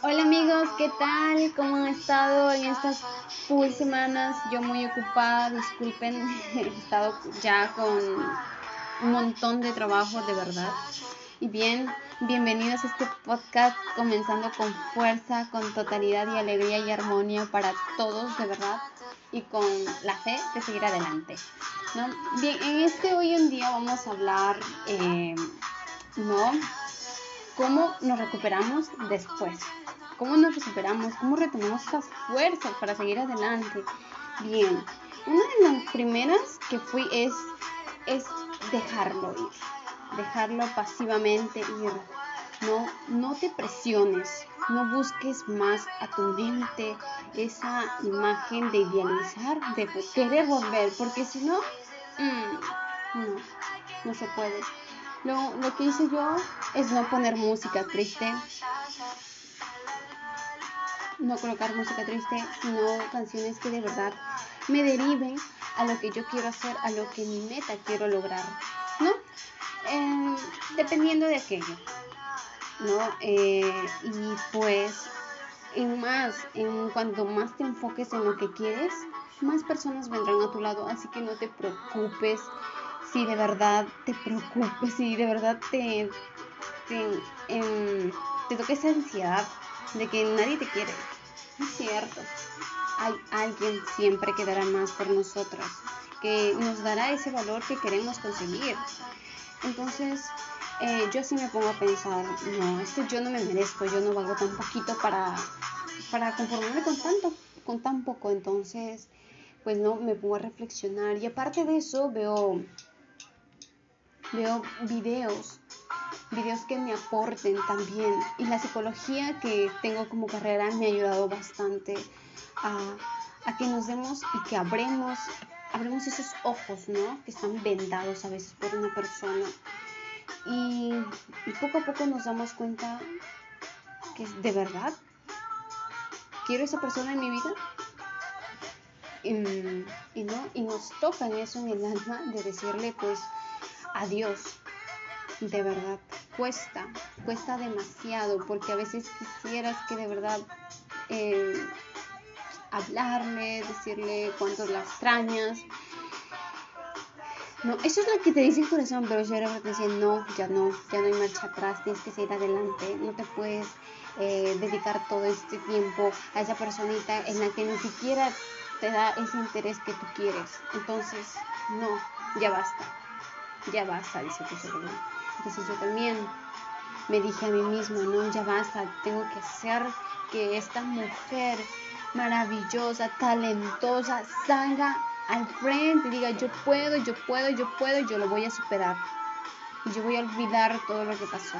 Hola amigos, ¿qué tal? ¿Cómo han estado en estas full semanas? Yo muy ocupada, disculpen, he estado ya con un montón de trabajo, de verdad. Y bien, bienvenidos a este podcast comenzando con fuerza, con totalidad y alegría y armonía para todos, de verdad, y con la fe de seguir adelante. ¿no? Bien, en este hoy en día vamos a hablar, eh, ¿no? ¿Cómo nos recuperamos después? ¿Cómo nos recuperamos? ¿Cómo retomamos esas fuerzas para seguir adelante? Bien, una de las primeras que fui es, es dejarlo ir, dejarlo pasivamente ir. No, no te presiones, no busques más a tu mente esa imagen de idealizar, de querer volver, porque si no, mm, no, no se puede. Lo, lo que hice yo es no poner música triste, no colocar música triste, sino canciones que de verdad me deriven a lo que yo quiero hacer, a lo que mi meta quiero lograr, ¿no? Eh, dependiendo de aquello, ¿no? Eh, y pues, en más, en cuanto más te enfoques en lo que quieres, más personas vendrán a tu lado, así que no te preocupes si de verdad te preocupes, si de verdad te, te, em, te toca esa ansiedad de que nadie te quiere. Es cierto, hay alguien siempre que dará más por nosotros, que nos dará ese valor que queremos conseguir. Entonces, eh, yo sí me pongo a pensar, no, esto yo no me merezco, yo no valgo tan poquito para, para conformarme con tanto, con tan poco. Entonces, pues no, me pongo a reflexionar. Y aparte de eso, veo, veo videos videos que me aporten también. Y la psicología que tengo como carrera me ha ayudado bastante a, a que nos demos y que abremos, abremos esos ojos, ¿no? Que están vendados a veces por una persona. Y, y poco a poco nos damos cuenta que de verdad quiero esa persona en mi vida. Y, y, no, y nos toca en eso en el alma de decirle pues adiós, de verdad cuesta, cuesta demasiado, porque a veces quisieras que de verdad eh, hablarle, decirle cuánto la extrañas. No, eso es lo que te dice el corazón, pero yo te dice, no, ya no, ya no hay marcha atrás, tienes que seguir adelante, no te puedes eh, dedicar todo este tiempo a esa personita en la que ni siquiera te da ese interés que tú quieres. Entonces, no, ya basta, ya basta, dice tu cerebro. Entonces yo también me dije a mí misma, no, ya basta, tengo que hacer que esta mujer maravillosa, talentosa, salga al frente, diga, yo puedo, yo puedo, yo puedo, yo lo voy a superar. Y yo voy a olvidar todo lo que pasó.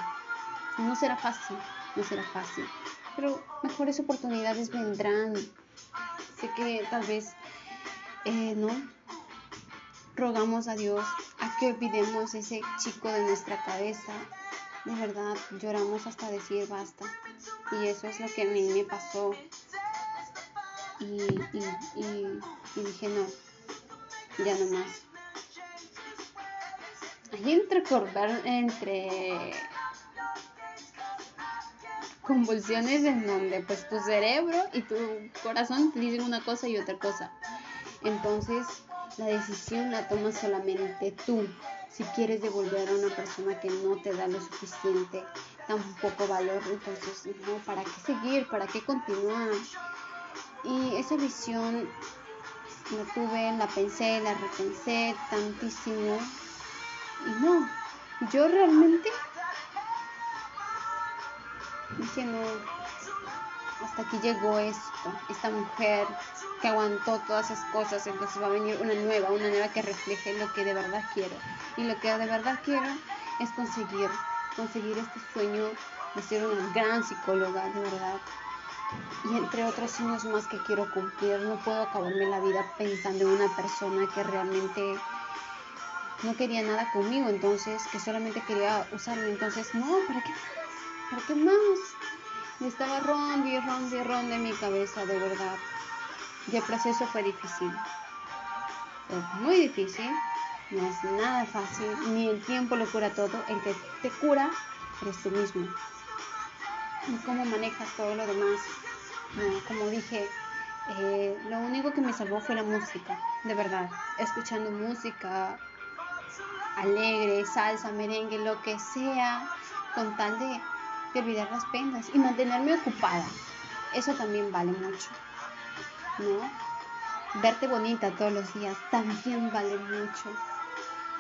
No será fácil, no será fácil. Pero mejores oportunidades vendrán. Sé que tal vez, eh, ¿no? Rogamos a Dios a que olvidemos ese chico de nuestra cabeza. De verdad, lloramos hasta decir basta. Y eso es lo que a mí me pasó. Y, dije, no, ya no más. Hay entre entre convulsiones en donde pues tu cerebro y tu corazón te dicen una cosa y otra cosa. Entonces, la decisión la tomas solamente tú. Si quieres devolver a una persona que no te da lo suficiente, tan poco valor, entonces, no, ¿para qué seguir? ¿Para qué continuar? Y esa visión la tuve, la pensé, la repensé tantísimo. Y no, yo realmente dije, no, hasta aquí llegó esto, esta mujer que aguantó todas esas cosas, entonces va a venir una nueva, una nueva que refleje lo que de verdad quiero. Y lo que de verdad quiero es conseguir, conseguir este sueño de ser una gran psicóloga, de verdad. Y entre otros sueños más que quiero cumplir, no puedo acabarme la vida pensando en una persona que realmente no quería nada conmigo, entonces que solamente quería usarme, entonces no, ¿para qué? ¿Para qué más? Estaba ronde y ronde y en mi cabeza, de verdad. Y el proceso fue difícil. Fue muy difícil, no es nada fácil, ni el tiempo lo cura todo. El que te cura eres tú mismo. y cómo manejas todo lo demás. como dije, eh, lo único que me salvó fue la música, de verdad. Escuchando música alegre, salsa, merengue, lo que sea, con tal de, de olvidar las penas y mantenerme ocupada. Eso también vale mucho, ¿no? Verte bonita todos los días también vale mucho.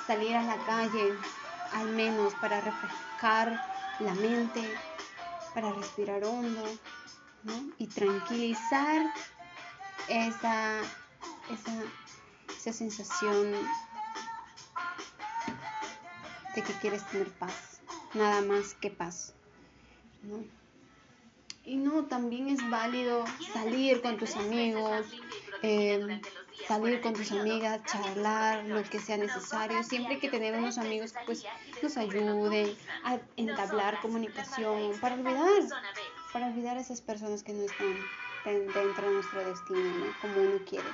Salir a la calle, al menos para refrescar la mente, para respirar hondo, ¿no? Y tranquilizar esa, esa, sensación de que quieres tener paz, nada más que paz. Y no, también es válido salir con tus amigos, em, salir con tus amigas, charlar, lo que sea necesario. Siempre hay que tener unos amigos que pues, nos ayuden a entablar comunicación para olvidar, para olvidar esas personas que no están dentro de nuestro destino, ¿no? Como uno quiere.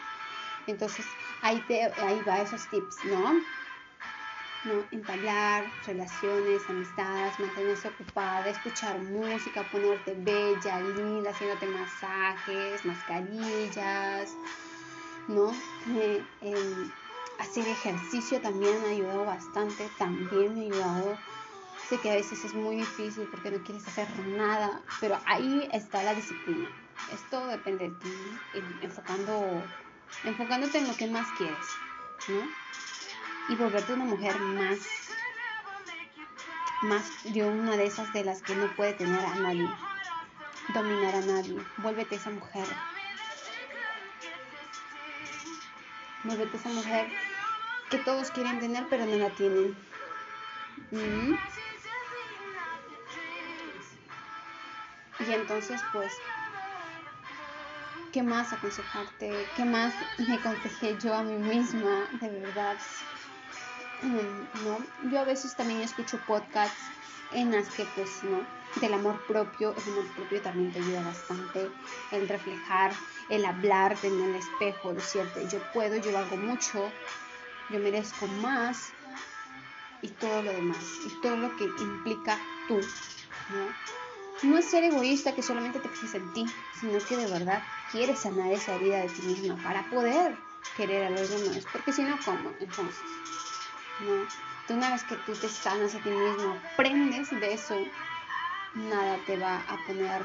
Entonces, ahí, te, ahí va esos tips, ¿no? ¿No? Entablar relaciones, amistades, mantenerse ocupada, escuchar música, ponerte bella, linda, haciéndote masajes, mascarillas, ¿no? Eh, em, hacer ejercicio también me ha ayudado bastante, también me ha ayudado. Sé que a veces es muy difícil porque no quieres hacer nada, pero ahí está la disciplina. Esto depende de ti, enfocando, enfocándote en lo que más quieres, ¿no? Y volverte una mujer más, más de una de esas de las que no puede tener a nadie, dominar a nadie. Vuélvete esa mujer. Vuélvete esa mujer que todos quieren tener pero no la tienen. ¿Mm? Y entonces pues ¿qué más aconsejarte? ¿Qué más me aconsejé yo a mí misma? De verdad. ¿No? Yo a veces también escucho podcasts en las que pues, ¿no? Del amor propio, el amor propio también te ayuda bastante, el reflejar, el hablar en el espejo, cierto yo puedo, yo hago mucho, yo merezco más y todo lo demás, y todo lo que implica tú, ¿no? No es ser egoísta que solamente te fijes en ti, sino que de verdad quieres sanar esa herida de ti misma para poder querer a los demás. Porque si no, ¿cómo? Entonces, ¿no? Tú una vez que tú te sanas a ti mismo, aprendes de eso, nada te va a poner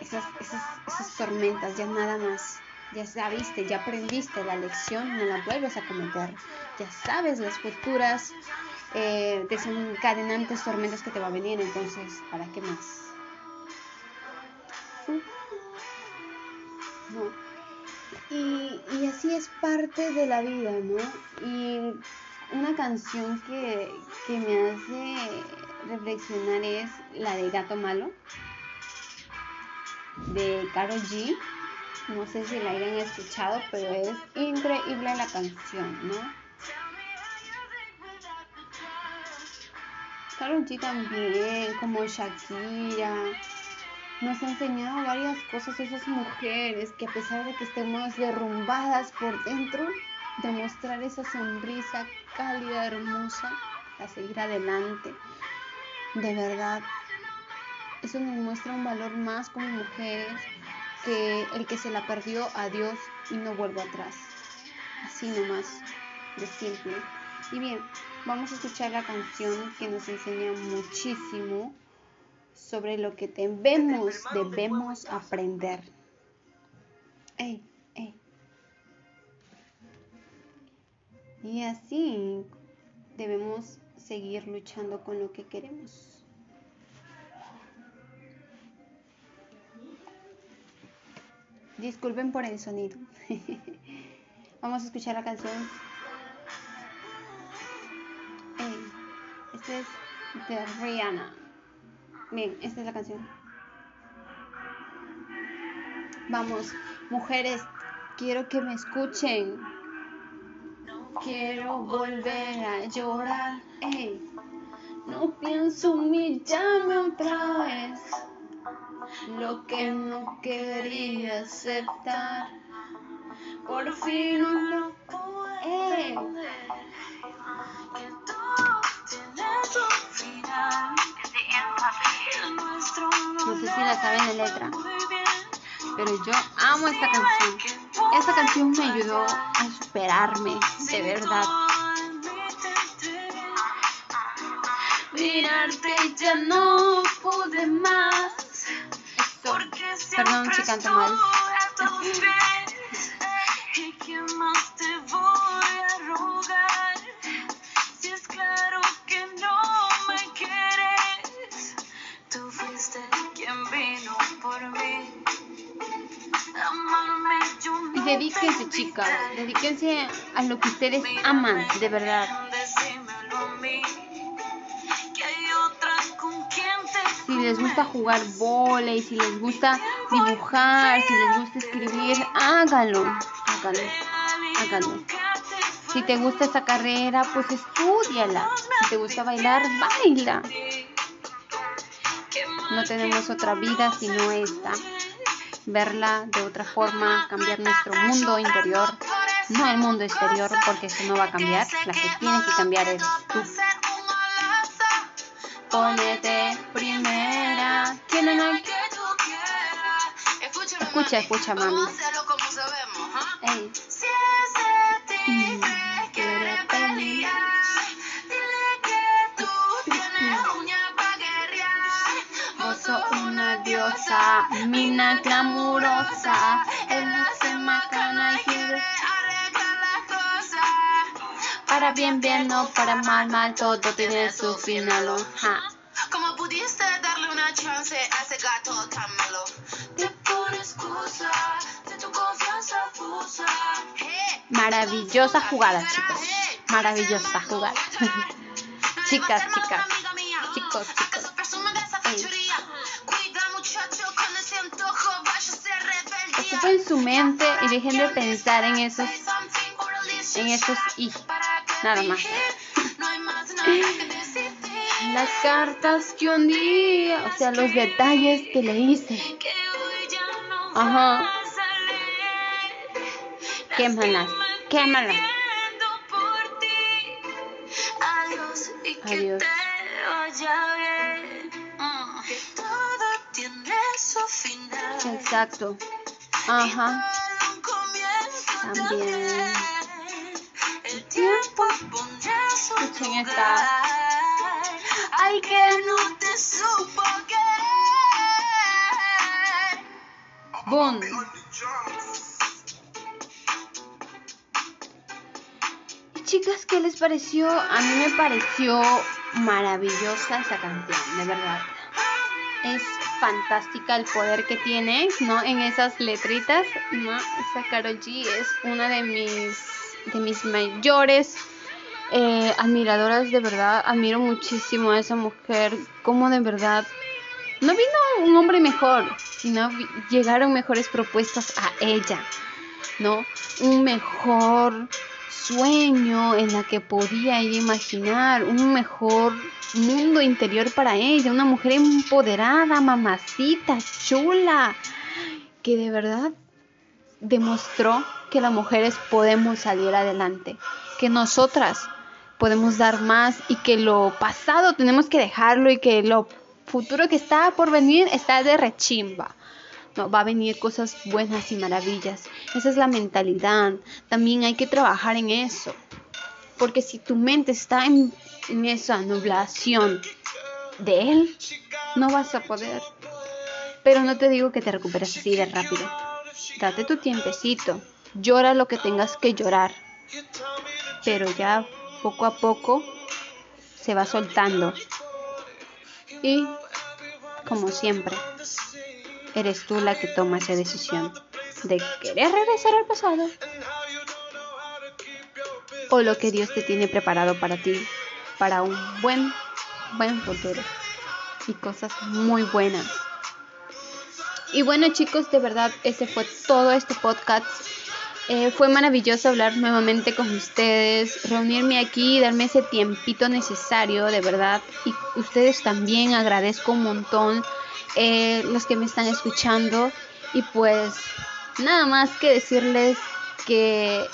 esas, esas, esas tormentas, ya nada más. Ya sabiste, ya aprendiste la lección, no la vuelves a cometer. Ya sabes las futuras eh, desencadenantes tormentas que te va a venir, entonces, ¿para qué más? Y, y, así es parte de la vida, ¿no? Y una canción que, que me hace reflexionar es la de Gato Malo, de Karol G. No sé si la hayan escuchado, pero es increíble la canción, ¿no? Karol G también, como Shakira, nos ha enseñado varias cosas esas mujeres que a pesar de que estemos derrumbadas por dentro, demostrar esa sonrisa cálida, hermosa, a seguir adelante. De verdad, eso nos muestra un valor más como mujeres que el que se la perdió a Dios y no vuelve atrás. Así nomás, de simple. Y bien, vamos a escuchar la canción que nos enseña muchísimo sobre lo que debemos, debemos aprender. Y así debemos seguir luchando con lo que queremos. Disculpen por el sonido. Vamos a escuchar la canción Este es de Rihanna. Bien, esta es la canción. Vamos, mujeres, quiero que me escuchen. Quiero volver a llorar. No pienso humillarme otra vez. Lo que no quería aceptar. Por fin lo puedo. La saben de letra, pero yo amo esta canción. Esta canción me ayudó a superarme, de verdad. Mirarte ya no pude más. Perdón si canto mal. dedíquense, chicas, dedíquense a lo que ustedes aman, de verdad. Si les gusta jugar volei, si les gusta dibujar, si les gusta escribir, hágalo, hágalo, hágalo. Si te gusta esa carrera, pues estudiala. Si te gusta bailar, baila. No tenemos otra vida sino esta verla de otra forma, cambiar nuestro mundo interior, no el mundo exterior, porque eso no va a cambiar, la que tiene que cambiar es tú. Ponete primera. Escucha, escucha, mami. Ey. Mm, mina glamurosa, el se macana y quiere para bien, bien, no para mal, mal, todo tiene su final. Ja. Como pudiste darle una chance a ese gato tan malo. Te pones excusa de tu confianza fusa. Maravillosa jugada, chicos. Maravillosa jugada. chicas, chicas. Chicos, chicos. Ocupen su mente y dejen de pensar en esos, en esos y nada más. Las cartas que un día, o sea, los detalles que le hice. Ajá. Quémalas, quémalas. Adiós. Exacto. Ajá. También. El tiempo Escuchen esta. Ay, que no te supo que. Boom. Y chicas, ¿qué les pareció? A mí me pareció maravillosa esa canción, de verdad. Es fantástica el poder que tiene, ¿no? En esas letritas, ¿no? Esa Karol G es una de mis, de mis mayores eh, admiradoras, de verdad. Admiro muchísimo a esa mujer, como de verdad no vino un hombre mejor, sino llegaron mejores propuestas a ella, ¿no? Un mejor sueño en la que podía imaginar, un mejor mundo interior para ella, una mujer empoderada, mamacita, chula, que de verdad demostró que las mujeres podemos salir adelante, que nosotras podemos dar más y que lo pasado tenemos que dejarlo y que lo futuro que está por venir está de rechimba. No, va a venir cosas buenas y maravillas. Esa es la mentalidad. También hay que trabajar en eso. Porque si tu mente está en, esa nublación de él, no vas a poder. Pero no te digo que te recuperes así de rápido. Date tu tiempecito. Llora lo que tengas que llorar. Pero ya poco a poco se va soltando. Y, como siempre, eres tú la que toma esa decisión de querer regresar al pasado o lo que Dios te tiene preparado para ti, para un buen, buen futuro y cosas muy buenas. Y bueno chicos, de verdad, ese fue todo este podcast. Eh, fue maravilloso hablar nuevamente con ustedes, reunirme aquí, darme ese tiempito necesario, de verdad. Y ustedes también agradezco un montón eh, los que me están escuchando. Y pues nada más que decirles que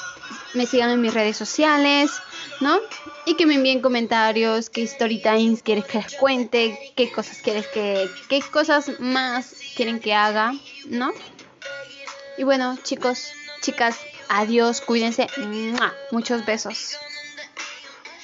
me sigan en mis redes sociales, ¿no? Y que me envíen comentarios, qué story quieres que les cuente, qué cosas quieres que, qué cosas más quieren que haga, ¿no? Y bueno, chicos, chicas, adiós, cuídense, muchos besos.